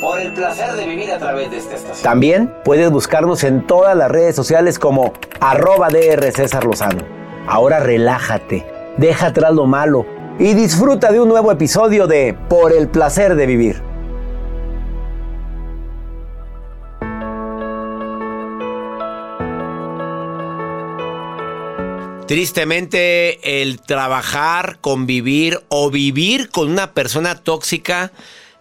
Por el placer de vivir a través de esta estación. También puedes buscarnos en todas las redes sociales como arroba DR César Lozano. Ahora relájate, deja atrás lo malo y disfruta de un nuevo episodio de Por el placer de vivir. Tristemente, el trabajar, convivir o vivir con una persona tóxica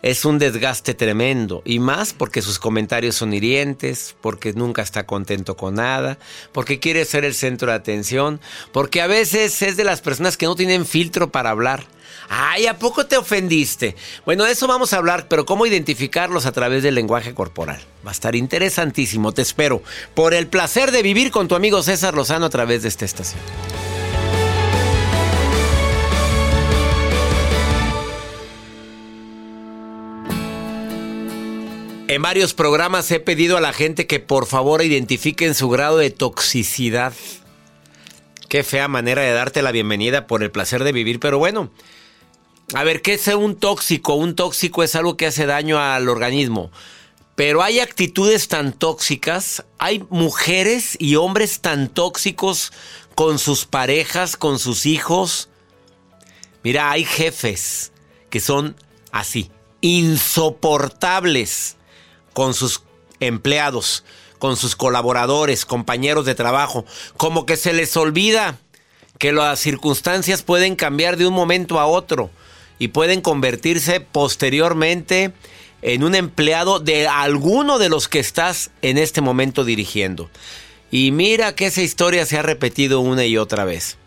es un desgaste tremendo. Y más porque sus comentarios son hirientes, porque nunca está contento con nada, porque quiere ser el centro de atención, porque a veces es de las personas que no tienen filtro para hablar. Ay, ¿a poco te ofendiste? Bueno, de eso vamos a hablar, pero ¿cómo identificarlos a través del lenguaje corporal? Va a estar interesantísimo, te espero. Por el placer de vivir con tu amigo César Lozano a través de esta estación. En varios programas he pedido a la gente que por favor identifiquen su grado de toxicidad. Qué fea manera de darte la bienvenida por el placer de vivir, pero bueno. A ver, ¿qué es un tóxico? Un tóxico es algo que hace daño al organismo. Pero hay actitudes tan tóxicas, hay mujeres y hombres tan tóxicos con sus parejas, con sus hijos. Mira, hay jefes que son así, insoportables con sus empleados, con sus colaboradores, compañeros de trabajo, como que se les olvida que las circunstancias pueden cambiar de un momento a otro y pueden convertirse posteriormente en un empleado de alguno de los que estás en este momento dirigiendo. Y mira que esa historia se ha repetido una y otra vez.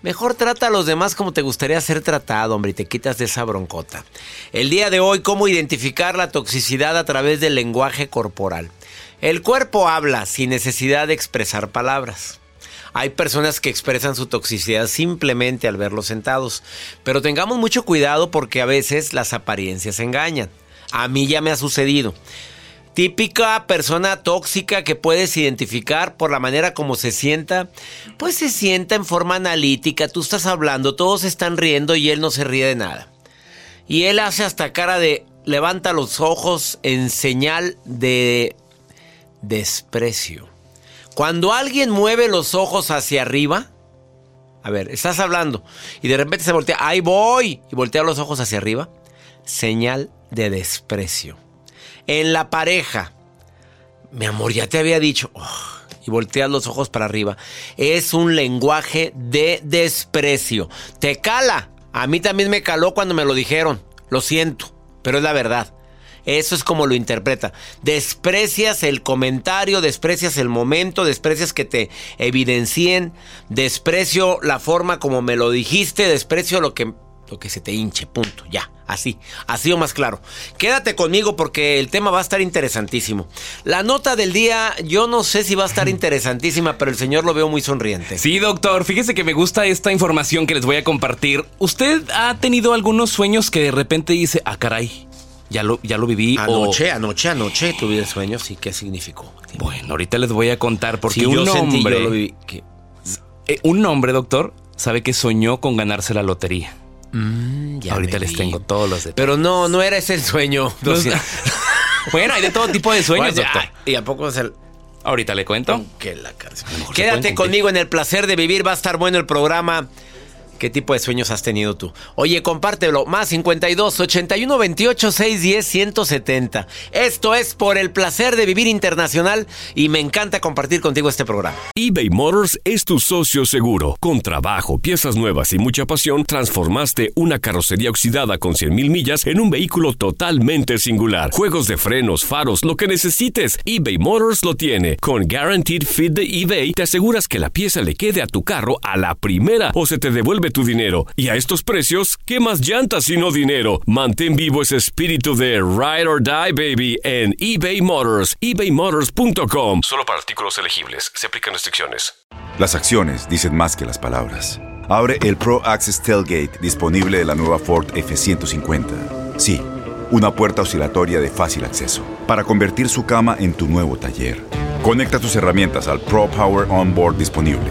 Mejor trata a los demás como te gustaría ser tratado, hombre, y te quitas de esa broncota. El día de hoy, cómo identificar la toxicidad a través del lenguaje corporal. El cuerpo habla sin necesidad de expresar palabras. Hay personas que expresan su toxicidad simplemente al verlos sentados, pero tengamos mucho cuidado porque a veces las apariencias engañan. A mí ya me ha sucedido. Típica persona tóxica que puedes identificar por la manera como se sienta, pues se sienta en forma analítica, tú estás hablando, todos están riendo y él no se ríe de nada. Y él hace hasta cara de levanta los ojos en señal de desprecio. Cuando alguien mueve los ojos hacia arriba, a ver, estás hablando y de repente se voltea, ahí voy, y voltea los ojos hacia arriba, señal de desprecio. En la pareja, mi amor, ya te había dicho, oh, y volteas los ojos para arriba, es un lenguaje de desprecio. Te cala. A mí también me caló cuando me lo dijeron. Lo siento, pero es la verdad. Eso es como lo interpreta. Desprecias el comentario, desprecias el momento, desprecias que te evidencien, desprecio la forma como me lo dijiste, desprecio lo que, lo que se te hinche, punto, ya. Así, así o más claro. Quédate conmigo porque el tema va a estar interesantísimo. La nota del día, yo no sé si va a estar interesantísima, pero el señor lo veo muy sonriente. Sí, doctor, fíjese que me gusta esta información que les voy a compartir. ¿Usted ha tenido algunos sueños que de repente dice, ah, caray, ya lo, ya lo viví? Anoche, anoche, anoche tuve sueños y qué significó. Bueno, ahorita les voy a contar porque Si un yo sentí, yo hombre, lo viví. ¿Qué? eh, un hombre, doctor, sabe que soñó con ganarse la lotería. Mm, ya ahorita les vi. tengo todos los detalles. Pero no, no era ese el sueño. No, Lo siento. bueno, hay de todo tipo de sueños, Bueno, doctor. ¿Y a poco es el.? Ahorita le cuento. Que la se Quédate conmigo en el placer de vivir. Va a estar bueno el programa. ¿Qué tipo de sueños has tenido tú? Oye, compártelo. Más 52 81 28 610 170. Esto es por el placer de vivir internacional y me encanta compartir contigo este programa. eBay Motors es tu socio seguro. Con trabajo, piezas nuevas y mucha pasión, transformaste una carrocería oxidada con 100.000 millas en un vehículo totalmente singular. Juegos de frenos, faros, lo que necesites, eBay Motors lo tiene. Con Guaranteed Fit de eBay, te aseguras que la pieza le quede a tu carro a la primera o se te devuelve tu dinero. Y a estos precios, ¿qué más llantas y no dinero? Mantén vivo ese espíritu de Ride or Die, baby, en eBay Motors. ebaymotors.com. Solo para artículos elegibles. Se aplican restricciones. Las acciones dicen más que las palabras. Abre el Pro Access Tailgate disponible de la nueva Ford F-150. Sí, una puerta oscilatoria de fácil acceso para convertir su cama en tu nuevo taller. Conecta tus herramientas al Pro Power Onboard disponible.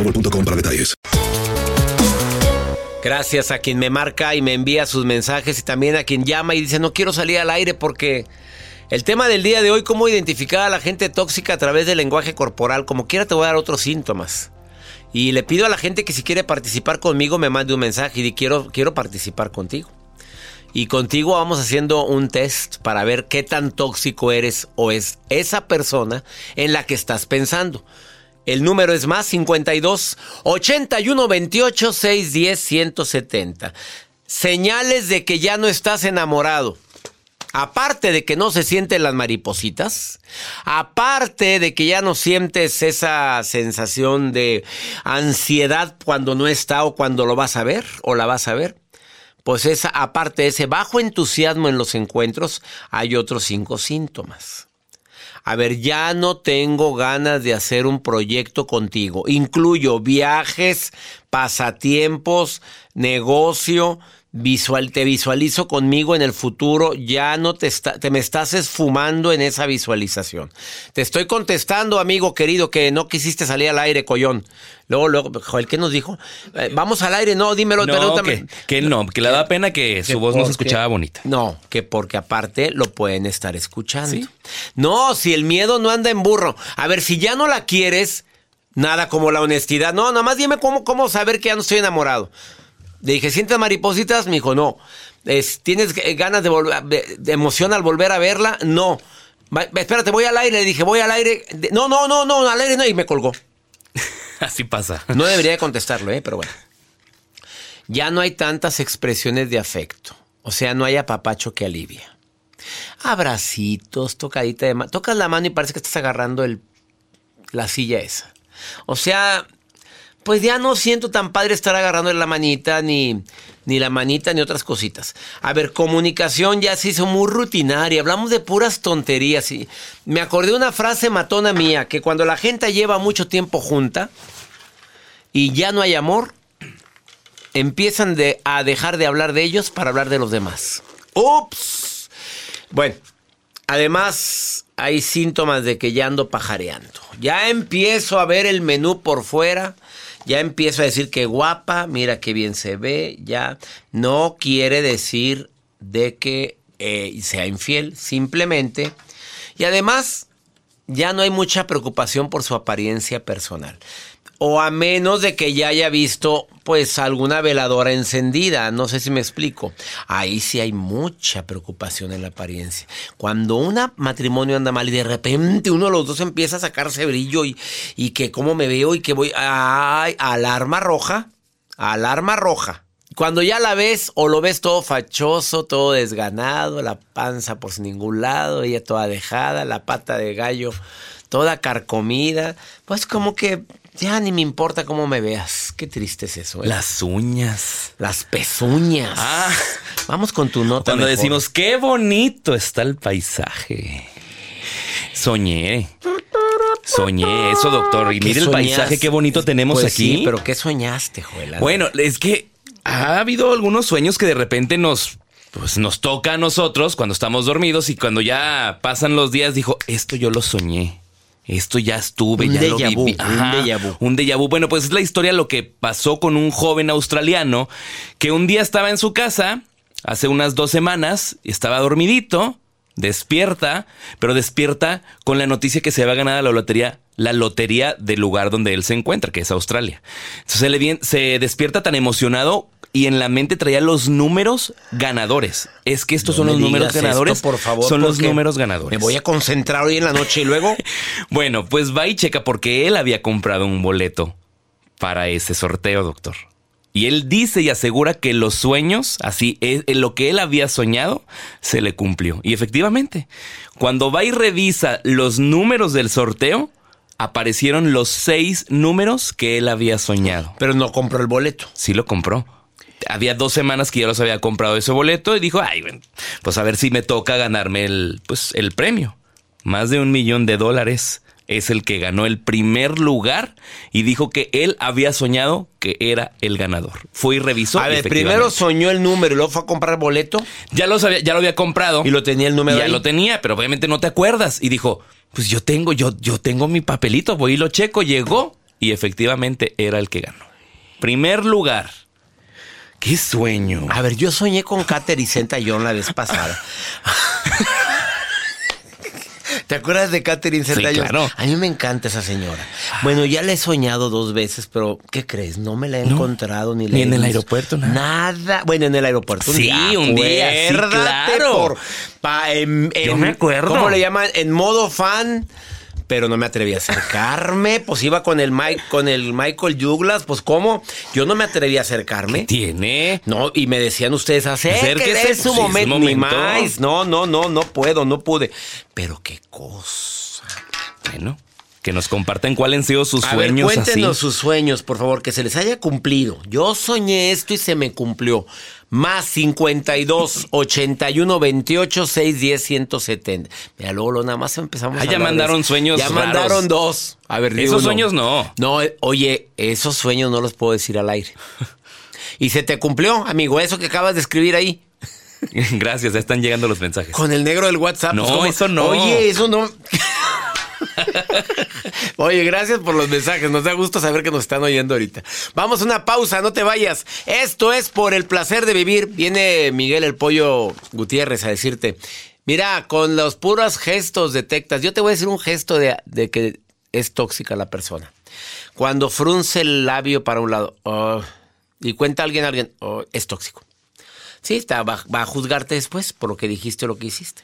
boostmobile.com para detalles. Gracias a quien me marca y me envía sus mensajes y también a quien llama y dice no quiero salir al aire porque el tema del día de hoy, cómo identificar a la gente tóxica a través del lenguaje corporal, como quiera te voy a dar otros síntomas. Y le pido a la gente que si quiere participar conmigo me mande un mensaje y di, quiero, quiero participar contigo. Y contigo vamos haciendo un test para ver qué tan tóxico eres o es esa persona en la que estás pensando. El número es más 52 81 28 610 170. Señales de que ya no estás enamorado. Aparte de que no se sienten las maripositas, aparte de que ya no sientes esa sensación de ansiedad cuando no está o cuando lo vas a ver o la vas a ver, pues esa, aparte de ese bajo entusiasmo en los encuentros, hay otros cinco síntomas. A ver, ya no tengo ganas de hacer un proyecto contigo. Incluyo viajes, pasatiempos, negocio, visual, te visualizo conmigo en el futuro, ya no te, está- te me estás esfumando en esa visualización. Te estoy contestando, amigo querido, que no quisiste salir al aire, collón. Luego, luego, Joel, ¿qué nos dijo? Eh, vamos al aire, no, dímelo, No, pregúntame. que, que no, que le da pena que su voz no se escuchaba bonita. No, que porque aparte lo pueden estar escuchando. ¿Sí? No, si el miedo no anda en burro. A ver, si ya no la quieres, Nada como la honestidad. No, nada más dime cómo, cómo saber que ya no estoy enamorado. Le dije, ¿sientes maripositas? Me dijo, no. Es- ¿Tienes eh, ganas de, volver, de, de emoción al volver a verla? No. Va- espérate, voy al aire. Le dije, voy al aire. De- no, no, no, no, al aire no. Y me colgó. Así pasa. No debería de contestarlo, ¿eh? pero bueno. Ya no hay tantas expresiones de afecto. O sea, no hay apapacho que alivia. Abracitos, tocadita de mano. Tocas la mano y parece que estás agarrando el, la silla esa. O sea, pues ya no siento tan padre estar agarrando la manita, ni, ni la manita, ni otras cositas. A ver, comunicación ya se hizo muy rutinaria. Hablamos de puras tonterías. Y me acordé una frase matona mía, que cuando la gente lleva mucho tiempo junta y ya no hay amor, empiezan a dejar de hablar de ellos para hablar de los demás. ¡Ups! Bueno, además hay síntomas de que ya ando pajareando. Ya empiezo a ver el menú por fuera. Ya empiezo a decir que guapa, mira qué bien se ve. Ya no quiere decir de que eh, sea infiel, simplemente. Y además, ya no hay mucha preocupación por su apariencia personal. O a menos de que ya haya visto, pues, alguna veladora encendida. No sé si me explico. Ahí sí hay mucha preocupación en la apariencia. Cuando un matrimonio anda mal y de repente uno de los dos empieza a sacarse brillo y, que cómo me veo y que voy. ¡Ay! Alarma roja. Alarma roja. Cuando ya la ves o lo ves todo fachoso, todo desganado, la panza por ningún lado, ella toda dejada, la pata de gallo toda carcomida, pues como que ya ni me importa cómo me veas. Qué triste es eso. ¿eh? Las uñas. Las pezuñas. Ah. Vamos con tu nota. Cuando mejor. decimos, qué bonito está el paisaje. Soñé. Soñé eso, doctor. Y ¿Qué mire el paisaje, qué bonito tenemos Pues aquí. Sí, pero ¿qué soñaste, Joel? Bueno, es que ha habido algunos sueños que de repente nos, pues, nos toca a nosotros cuando estamos dormidos y cuando ya pasan los días dijo, esto yo lo soñé. Esto ya estuve, Un ya lo déjà vu, viví. un déjà vu. Un déjà vu. Bueno, pues es la historia lo que pasó con un joven australiano que un día estaba en su casa, hace unas dos semanas, y estaba dormidito, despierta, pero despierta con la noticia que se había ganado la lotería, la lotería del lugar donde él se encuentra, que es Australia. Entonces él se despierta tan emocionado y en la mente traía los números ganadores. Es que estos No son los números ganadores. esto, por favor, son los números ganadores. Me voy a concentrar hoy en la noche y luego. Bueno, pues va y checa porque él había comprado un boleto para ese sorteo, doctor. Y él dice y asegura que los sueños, así, es, lo que él había soñado, se le cumplió. Y efectivamente, cuando va y revisa los números del sorteo, aparecieron los seis números que él había soñado. Pero no compró el boleto. Sí lo compró. Había dos semanas que ya los había comprado ese boleto y dijo, ay, pues a ver si me toca ganarme el, pues, el premio. Más de un millón de dólares es el que ganó el primer lugar y dijo que él había soñado que era el ganador. Fue y revisó. A ver, primero soñó el número y luego fue a comprar el boleto ya, lo sabía, ya lo había comprado. y lo tenía el número ya ahí. lo tenía, pero obviamente no te acuerdas. Y dijo, pues yo tengo, yo, yo tengo mi papelito, voy y lo checo. Llegó y efectivamente era el que ganó. Primer lugar. Qué sueño. A ver, yo soñé con Catherine Zeta John la vez pasada. ¿Te acuerdas de Catherine Zeta Sí, claro. A mí me encanta esa señora. Bueno, ya la he soñado dos veces, pero ¿qué crees? No me la he No. encontrado ni la Ni en el aeropuerto, nada. Nada. Bueno, en el aeropuerto. Sí, un día, sí, Acuérdate claro. por- pa- en- Yo me acuerdo. ¿Cómo le llaman? En modo fan. Pero no me atreví a acercarme. Pues iba con el, Mike, con el Michael Douglas. Pues, ¿cómo? Yo no me atreví a acercarme. Tiene. No, y me decían ustedes, acérquese, Acérquese, es su pues, es momento, su ni momento. más. No, no, no, no puedo, no pude. Pero qué cosa. Bueno, que nos compartan cuáles han sido sus A ver, sueños cuéntenos así. sus sueños, por favor, que se les haya cumplido. Yo soñé esto y se me cumplió. Más 52 81 28 610 170. Mira, luego, luego nada más empezamos Ah, a ya mandaron sueños Ya raros. mandaron dos. A ver, Esos uno. sueños no. No, oye, esos sueños no los puedo decir al aire. Y se te cumplió, amigo, eso que acabas de escribir ahí. Gracias, ya están llegando los mensajes. Con el negro del WhatsApp. No, pues, ¿cómo? eso no. Oye, eso no. Oye, gracias por los mensajes. Nos da gusto saber que nos están oyendo ahorita. Vamos a una pausa, no te vayas. Esto es por el placer de vivir. Viene Miguel el Pollo Gutiérrez a decirte. Mira, con los puros gestos detectas. Yo te voy a decir un gesto de, que es tóxica la persona. Cuando frunce el labio para un lado oh, y cuenta alguien a alguien, oh, es tóxico. Sí, está, va, va a juzgarte después por lo que dijiste o lo que hiciste.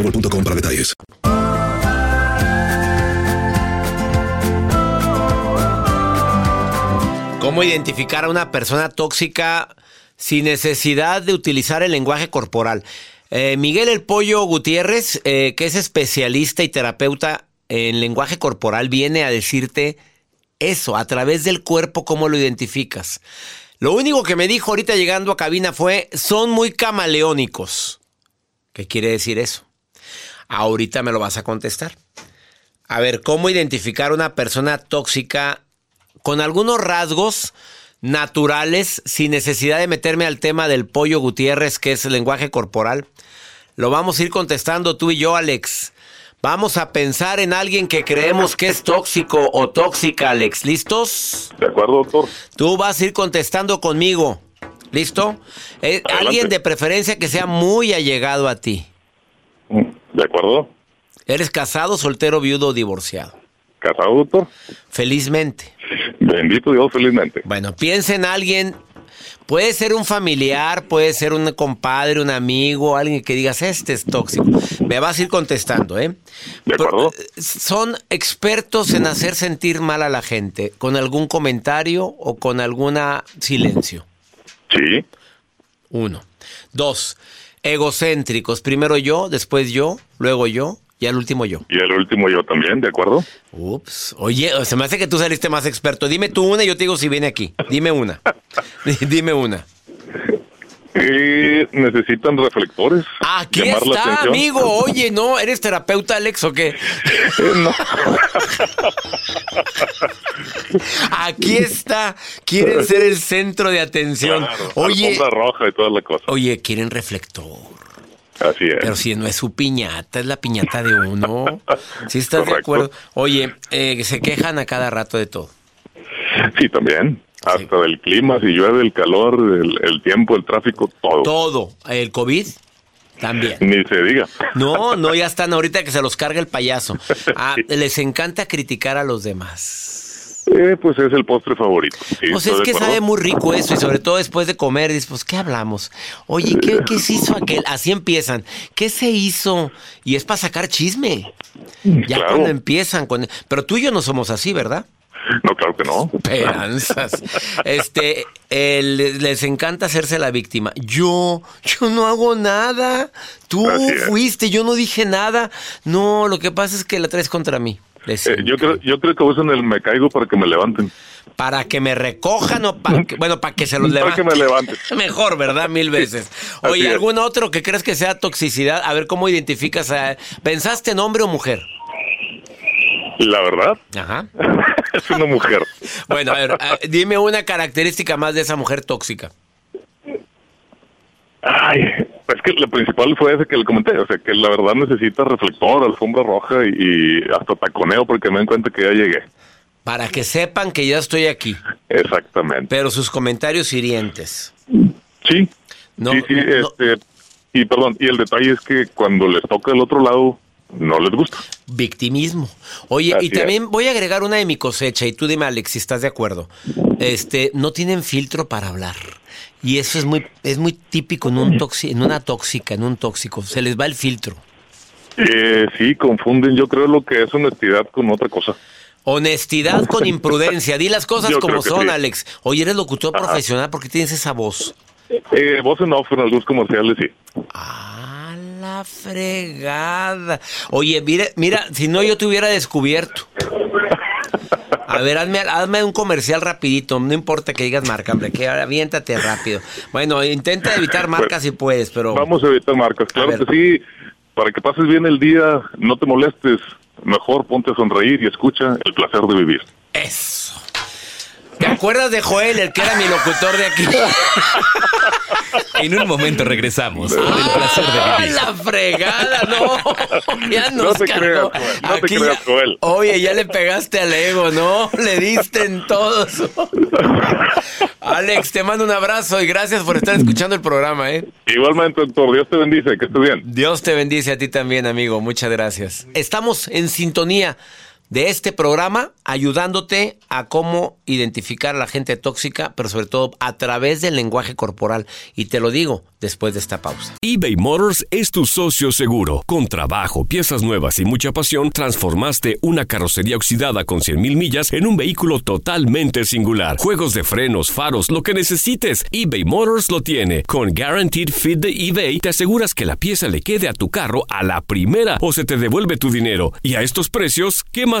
boostmobile.com. ¿Cómo identificar a una persona tóxica sin necesidad de utilizar el lenguaje corporal? Eh, Miguel El Pollo Gutiérrez, eh, que es especialista y terapeuta en lenguaje corporal, viene a decirte eso, a través del cuerpo, cómo lo identificas. Lo único que me dijo ahorita llegando a cabina fue, son muy camaleónicos. ¿Qué quiere decir eso? Ahorita me lo vas a contestar. A ver, ¿cómo identificar una persona tóxica con algunos rasgos naturales sin necesidad de meterme al tema del pollo Gutiérrez, que es el lenguaje corporal? Lo vamos a ir contestando tú y yo, Alex. Vamos a pensar en alguien que creemos que es tóxico o tóxica, Alex. ¿Listos? De acuerdo, doctor. Tú vas a ir contestando conmigo. ¿Listo? Eh, alguien de preferencia que sea muy allegado a ti. De acuerdo. ¿Eres casado, soltero, viudo o divorciado? Casado, doctor. Felizmente. Bendito Dios, felizmente. Bueno, piensa en alguien. Puede ser un familiar, puede ser un compadre, un amigo, alguien que digas, este es tóxico. Me vas a ir contestando, ¿eh? De acuerdo. Pero, son expertos en hacer sentir mal a la gente, con algún comentario o con alguna silencio. Sí. Uno. Dos, egocéntricos. Primero yo, después yo, luego yo y al último yo. Y el último yo también, ¿de acuerdo? Ups. Oye, se me hace que tú saliste más experto. Dime tú una y yo te digo si viene aquí. Dime una. Dime una. Eh, necesitan reflectores. Aquí Llamar está, amigo. Oye, ¿no? ¿Eres terapeuta, Alex, o qué? Eh, no. Aquí está. Quieren ser el centro de atención. Claro, Oye, alfombra roja y toda la cosa. oye, quieren reflector. Así es. Pero si no es su piñata, es la piñata de uno. Si estás de acuerdo. Oye, eh, se quejan a cada rato de todo. Sí, también. Hasta del clima, si llueve, el calor, el, el tiempo, el tráfico, todo. Todo. El COVID también. Ni se diga. No, no, ya están ahorita que se los carga el payaso. Ah, les encanta criticar a los demás. Eh, pues es el postre favorito. Sí, O sea, estoy es que sabe muy rico eso y sobre todo después de comer, dices, pues, ¿qué hablamos? Oye, ¿qué, qué se hizo aquel? Así empiezan. ¿Qué se hizo? Y es para sacar chisme. Ya Claro. cuando empiezan con... Pero tú y yo no somos así, ¿verdad? No, claro que no. Esperanzas. Este, eh, les, les encanta hacerse la víctima. Yo, yo no hago nada. Tú fuiste, yo no dije nada. No, lo que pasa es que la traes contra mí. Eh, yo, creo, yo creo que usan el me caigo para que me levanten. Para que me recojan o para que, bueno, para que se los levanten. Para que me levanten. Mejor, ¿verdad? Mil veces. Oye, ¿algún otro que crees que sea toxicidad? A ver cómo identificas a... ¿Pensaste en hombre o mujer? La verdad. Ajá. es una mujer. Bueno, a ver, dime una característica más de esa mujer tóxica. Ay, es que lo principal fue ese que le comenté, o sea, que la verdad necesita reflector, alfombra roja y, hasta taconeo porque me den cuenta que ya llegué. Para que sepan que ya estoy aquí. Exactamente. Pero sus comentarios hirientes. Sí. No, sí, sí, este, y perdón, y el detalle es que cuando les toca el otro lado, no les gusta. Victimismo. Oye, y también voy a agregar una de mi cosecha, y tú dime, Alex, si estás de acuerdo. Este, no tienen filtro para hablar. Y eso es muy, es muy típico en, un en una tóxica, en un tóxico. Se les va el filtro. Eh, sí, confunden, yo creo, lo que es honestidad con otra cosa. Honestidad con imprudencia. Di las cosas como son, Alex. Oye, eres locutor profesional, ¿por qué tienes esa voz? Eh, voz en off en algunos comerciales, sí. Ah, la fregada. Oye, mira, mira, si no yo te hubiera descubierto. A ver, hazme, un comercial rapidito, no importa que digas marca, hombre, que aviéntate rápido. Bueno, intenta evitar marcas si puedes, pero... Vamos a evitar marcas, claro que sí. Para que pases bien el día, no te molestes, mejor ponte a sonreír y escucha el placer de vivir. Eso. ¿Te acuerdas de Joel, el que era mi locutor de aquí? en un momento regresamos. el placer de vivir. la fregada! No, ya nos no te Creas, Joel. No te creas, Joel. Oye, ya le pegaste al ego, ¿no? Le diste en todos. Alex, te mando un abrazo y gracias por estar escuchando el programa, ¿eh? Igualmente, doctor. Dios te bendice. Que estés bien. Dios te bendice a ti también, amigo. Muchas gracias. Estamos en sintonía de este programa ayudándote a cómo identificar a la gente tóxica, pero sobre todo a través del lenguaje corporal. Y te lo digo después de esta pausa. eBay Motors es tu socio seguro. Con trabajo, piezas nuevas y mucha pasión, transformaste una carrocería oxidada con 100.000 millas en un vehículo totalmente singular. Juegos de frenos, faros, lo que necesites, eBay Motors lo tiene. Con Guaranteed Fit de eBay, te aseguras que la pieza le quede a tu carro a la primera o se te devuelve tu dinero. Y a estos precios, ¿qué más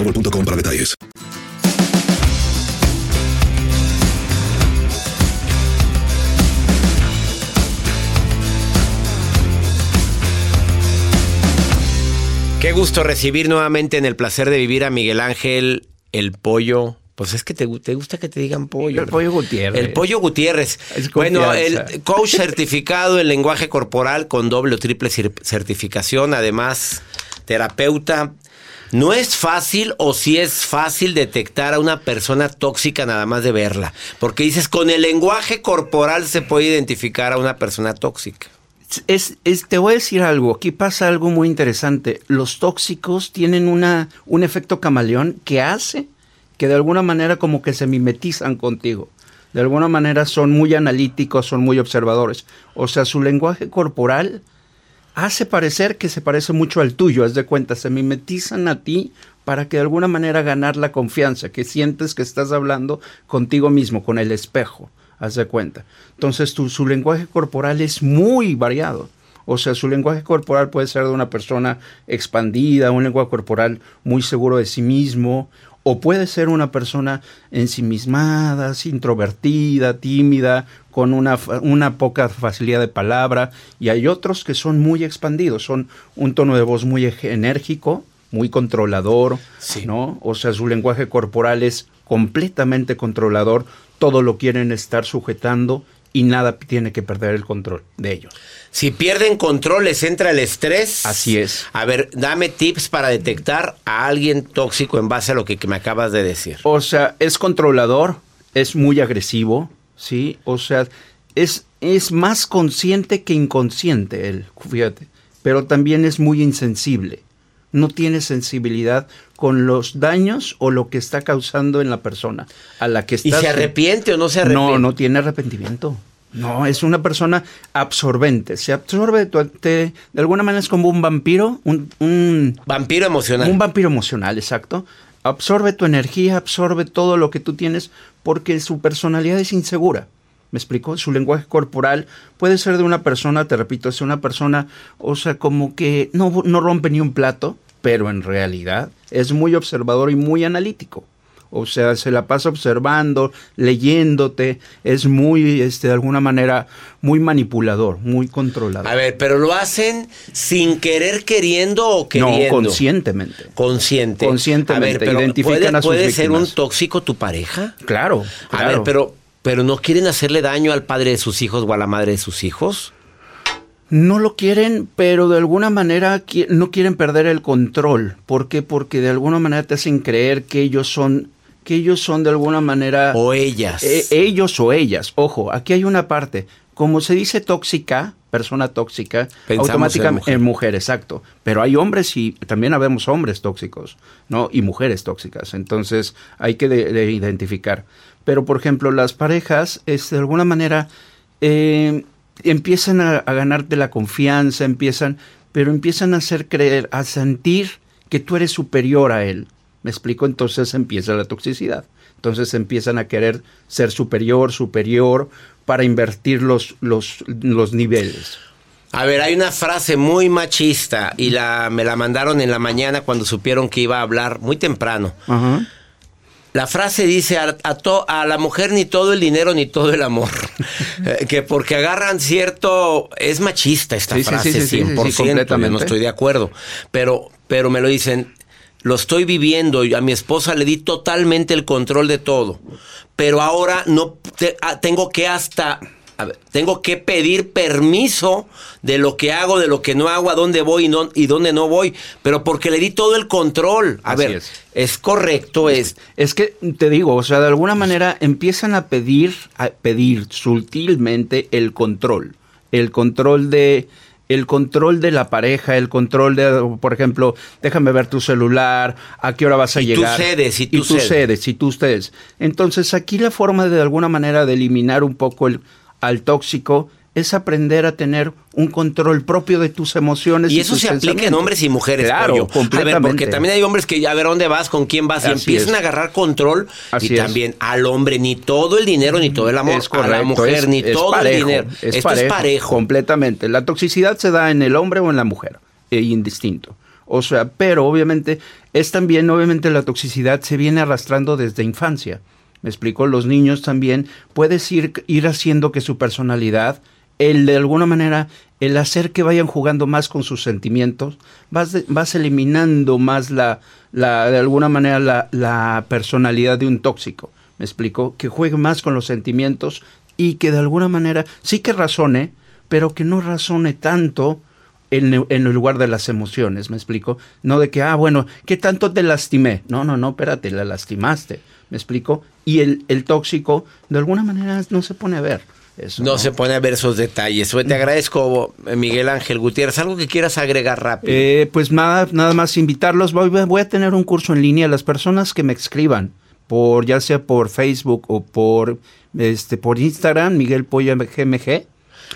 boostmobile.com para detalles. Qué gusto recibir nuevamente en el placer de vivir a Miguel Ángel el pollo. Pues es que te, te gusta que te digan pollo. El pollo Gutiérrez. El pollo Gutiérrez. bueno, el coach certificado en lenguaje corporal con doble o triple certificación, además terapeuta no es fácil o si es fácil detectar a una persona tóxica nada más de verla. Porque dices, con el lenguaje corporal se puede identificar a una persona tóxica. Es, te voy a decir algo, aquí pasa algo muy interesante. Los tóxicos tienen una, un efecto camaleón que hace que de alguna manera como que se mimetizan contigo. De alguna manera son muy analíticos, son muy observadores. O sea, su lenguaje corporal hace parecer que se parece mucho al tuyo, haz de cuenta, se mimetizan a ti para que de alguna manera ganar la confianza, que sientes que estás hablando contigo mismo, con el espejo, haz de cuenta. Entonces tu, su lenguaje corporal es muy variado. O sea, su lenguaje corporal puede ser de una persona expandida, un lenguaje corporal muy seguro de sí mismo, o puede ser una persona ensimismada, introvertida, tímida, con una, una, poca facilidad de palabra, y hay otros que son muy expandidos, son un tono de voz muy enérgico, muy controlador, ¿no? O sea, su lenguaje corporal es completamente controlador, todo lo quieren estar sujetando y nada tiene que perder el control de ellos. Si pierden control, les entra el estrés. Así es. A ver, dame tips para detectar a alguien tóxico en base a lo que, que me acabas de decir. O sea, es controlador, es muy agresivo, ¿sí? O sea, es, es más consciente que inconsciente él, fíjate. Pero también es muy insensible. No tiene sensibilidad con los daños o lo que está causando en la persona a la que está. ¿Y se arrepiente o no se arrepiente? No, no tiene arrepentimiento. No, es una persona absorbente. Se absorbe, de alguna manera es como un vampiro, un, un, Vampiro emocional. Un vampiro emocional, exacto. Absorbe tu energía, absorbe todo lo que tú tienes porque su personalidad es insegura. ¿Me explico? Su lenguaje corporal puede ser de una persona, te repito, es una persona, o sea, como que no, no rompe ni un plato, pero en realidad es muy observador y muy analítico. O sea, se la pasa observando, leyéndote, es muy, este, de alguna manera, muy manipulador, muy controlador. A ver, pero lo hacen sin querer, queriendo o queriendo. No, conscientemente. Consciente. Conscientemente. A ver, pero identifican ¿puede, a sus ¿puede ser un tóxico tu pareja? Claro, A ver, pero, pero no quieren hacerle daño al padre de sus hijos o a la madre de sus hijos. No lo quieren, pero de alguna manera no quieren perder el control. ¿Por qué? Porque de alguna manera te hacen creer que ellos son, que ellos son de alguna manera... O ellas. Eh, ellos o ellas. Ojo, aquí hay una parte. Como se dice tóxica, persona tóxica, Pensamos automáticamente en en mujer. mujer. exacto. Pero hay hombres y también habemos hombres tóxicos, ¿no? Y mujeres tóxicas. Entonces hay que de- de identificar. Pero, por ejemplo, las parejas, es, de alguna manera, eh, empiezan a, a ganarte la confianza, empiezan, pero empiezan a hacer creer, a sentir que tú eres superior a él. ¿Me explico? Entonces empieza la toxicidad. Entonces empiezan a querer ser superior, superior, para invertir los, los, los niveles. A ver, hay una frase muy machista y la, me la mandaron en la mañana cuando supieron que iba a hablar muy temprano. Ajá. La frase dice a, a to- a la mujer ni todo el dinero ni todo el amor. Eh, que porque agarran cierto... Es machista esta Sí, frase, sí, sí, sí, sí, 100%. yo no estoy de acuerdo. Pero, pero me lo dicen, lo estoy viviendo y a mi esposa le di totalmente el control de todo. Pero ahora no te- ah, tengo que hasta... a ver, tengo que pedir permiso de lo que hago, de lo que no hago, a dónde voy y, no, y dónde no voy, pero porque le di todo el control. A Así ver, es. es correcto, es, Es que te digo, o sea, de alguna manera empiezan a pedir, a pedir sutilmente el control, el control de, el control de la pareja, el control de, por ejemplo, déjame ver tu celular, a qué hora vas a Y tú llegar. cedes, y tú cedes. cedes. y tú cedes. Entonces aquí la forma de, de alguna manera de eliminar un poco el, al tóxico es aprender a tener un control propio de tus emociones. Y eso se aplica en hombres y mujeres. Claro. A ver, porque también hay hombres que a ver dónde vas, con quién vas, y Así empiezan es. a agarrar control. Así y es. también al hombre, ni todo el dinero, ni todo el amor. Es a la mujer, es- ni todo parejo, el dinero. Es Esto parejo, es parejo. Completamente. La toxicidad se da en el hombre o en la mujer, e indistinto. O sea, pero obviamente es también, obviamente la toxicidad se viene arrastrando desde infancia. Me explico, los niños también puedes ir, ir haciendo que su personalidad, el de alguna manera, el hacer que vayan jugando más con sus sentimientos, vas, vas eliminando más la, la, de alguna manera, la, la personalidad de un tóxico. Me explico, que juegue más con los sentimientos y que de alguna manera sí que razone, pero que no razone tanto en, el- en el lugar de las emociones, ¿me explico? No de que, ah, bueno, ¿qué tanto te lastimé? No, no, no, espérate, la lastimaste, ¿me explico? Y el, el tóxico, de alguna manera, no se pone a ver. Eso, No se pone a ver esos detalles. Oye, Te agradezco, Miguel Ángel Gutiérrez. ¿Algo que quieras agregar rápido? Eh, pues nada, nada más invitarlos. Voy, voy a tener un curso en línea. Las personas que me escriban por ya sea por Facebook o por este por Instagram, Miguel Pollo MG.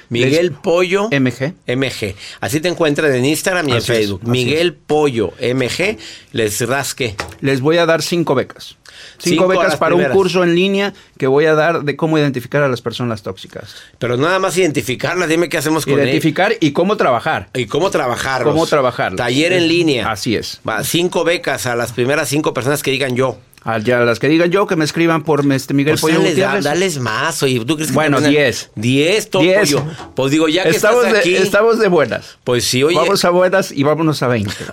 Miguel Les- Pollo MG. MG. Así te encuentran en Instagram y en Así Facebook. Miguel Pollo MG. Les rasque. Les voy a dar cinco becas. Cinco, becas para primeras. un curso en línea que voy a dar de cómo identificar a las personas tóxicas. Pero nada más identificarlas. Dime qué hacemos con Identificar y cómo trabajar. Y cómo trabajar. Cómo trabajar. Taller en línea. Así es. Va, cinco becas a las primeras cinco personas que digan yo. A ya las que digan yo, que me escriban por este Miguel Pues Pollo dales, Gutiérrez. da- dales más. Oye, ¿tú crees que Bueno, te van a- 10. 10, todo Diez. pollo. Pues digo, ya que estamos, estás aquí. de, estamos de buenas. Pues sí, oye. Vamos a buenas y vámonos a 20.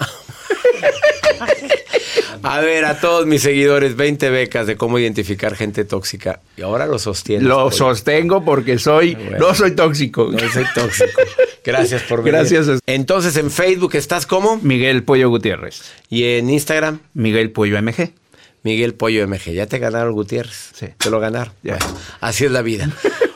A ver, a todos mis seguidores, 20 becas de cómo identificar gente tóxica. Y ahora lo sostienes. Lo pollo. sostengo porque soy, Bueno. no soy tóxico. No soy tóxico. Gracias por venir. Gracias. Entonces, en Facebook estás como Miguel Pollo Gutiérrez. y en Instagram, Miguel Pollo MG. Miguel Pollo MG. Ya te ganaron Gutiérrez. Sí. Te lo ganaron. Bueno, así es la vida.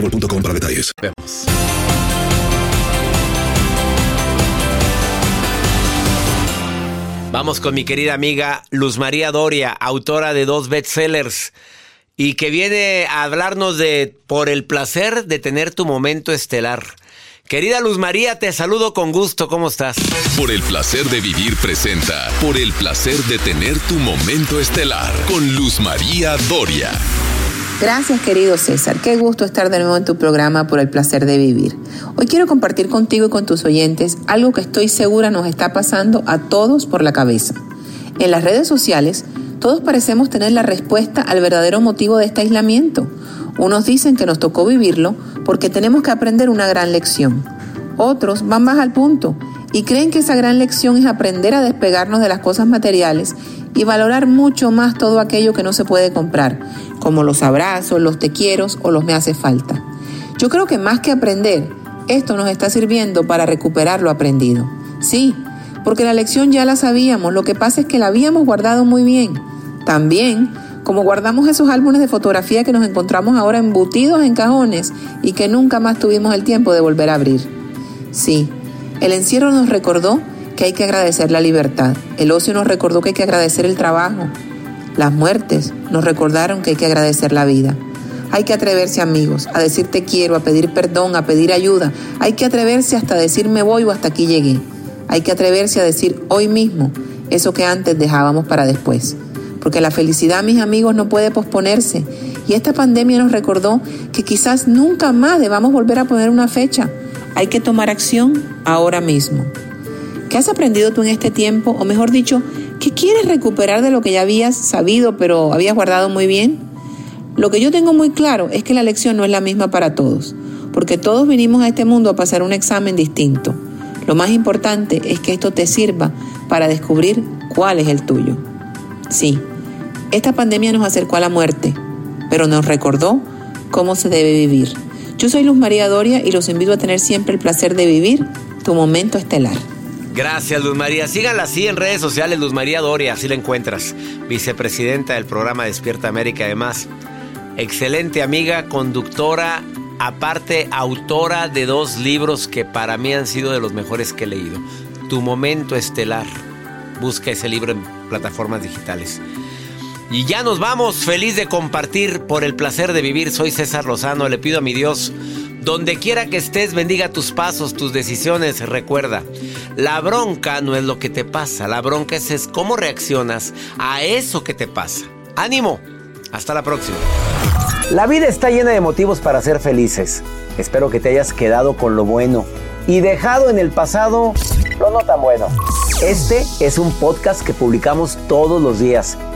boostmobile.com para detalles. Vemos. Vamos con mi querida amiga Luz María Doria, autora de dos bestsellers y que viene a hablarnos de por el placer de tener tu momento estelar. Querida Luz María, te saludo con gusto. ¿Cómo estás? Por el placer de vivir presenta. Por el placer de tener tu momento estelar. Con Luz María Doria. Gracias querido César, qué gusto estar de nuevo en tu programa por el placer de vivir. Hoy quiero compartir contigo y con tus oyentes algo que estoy segura nos está pasando a todos por la cabeza. En las redes sociales, todos parecemos tener la respuesta al verdadero motivo de este aislamiento. Unos dicen que nos tocó vivirlo porque tenemos que aprender una gran lección. Otros van más al punto y creen que esa gran lección es aprender a despegarnos de las cosas materiales y valorar mucho más todo aquello que no se puede comprar, como los abrazos, los te quiero o los me hace falta. Yo creo que más que aprender, esto nos está sirviendo para recuperar lo aprendido. Sí, porque la lección ya la sabíamos, lo que pasa es que la habíamos guardado muy bien. También, como guardamos esos álbumes de fotografía que nos encontramos ahora embutidos en cajones y que nunca más tuvimos el tiempo de volver a abrir. Sí, el encierro nos recordó que hay que agradecer la libertad. El ocio nos recordó que hay que agradecer el trabajo. Las muertes nos recordaron que hay que agradecer la vida. Hay que atreverse, amigos, a decir te quiero, a pedir perdón, a pedir ayuda. Hay que atreverse hasta decir me voy o hasta aquí llegué. Hay que atreverse a decir hoy mismo eso que antes dejábamos para después. Porque la felicidad, mis amigos, no puede posponerse. Y esta pandemia nos recordó que quizás nunca más debamos volver a poner una fecha. Hay que tomar acción ahora mismo. ¿Qué has aprendido tú en este tiempo? O mejor dicho, ¿Qué quieres recuperar de lo que ya habías sabido pero habías guardado muy bien? Lo que yo tengo muy claro es que la lección no es la misma para todos, porque todos vinimos a este mundo a pasar un examen distinto. Lo más importante es que esto te sirva para descubrir cuál es el tuyo. Sí, esta pandemia nos acercó a la muerte, pero nos recordó cómo se debe vivir. Yo soy Luz María Doria y los invito a tener siempre el placer de vivir tu momento estelar. Gracias, Luz María. Síganla así en redes sociales, Luz María Doria, así la encuentras. Vicepresidenta del programa Despierta América, además. Excelente amiga, conductora, aparte autora de dos libros que para mí han sido de los mejores que he leído. Tu momento estelar. Busca ese libro en plataformas digitales. Y ya nos vamos, feliz de compartir por el placer de vivir. Soy César Lozano, le pido a mi Dios, donde quiera que estés, bendiga tus pasos, tus decisiones. Recuerda, la bronca no es lo que te pasa, la bronca es, es cómo reaccionas a eso que te pasa. Ánimo, hasta la próxima. La vida está llena de motivos para ser felices. Espero que te hayas quedado con lo bueno y dejado en el pasado lo no tan bueno. Este es un podcast que publicamos todos los días,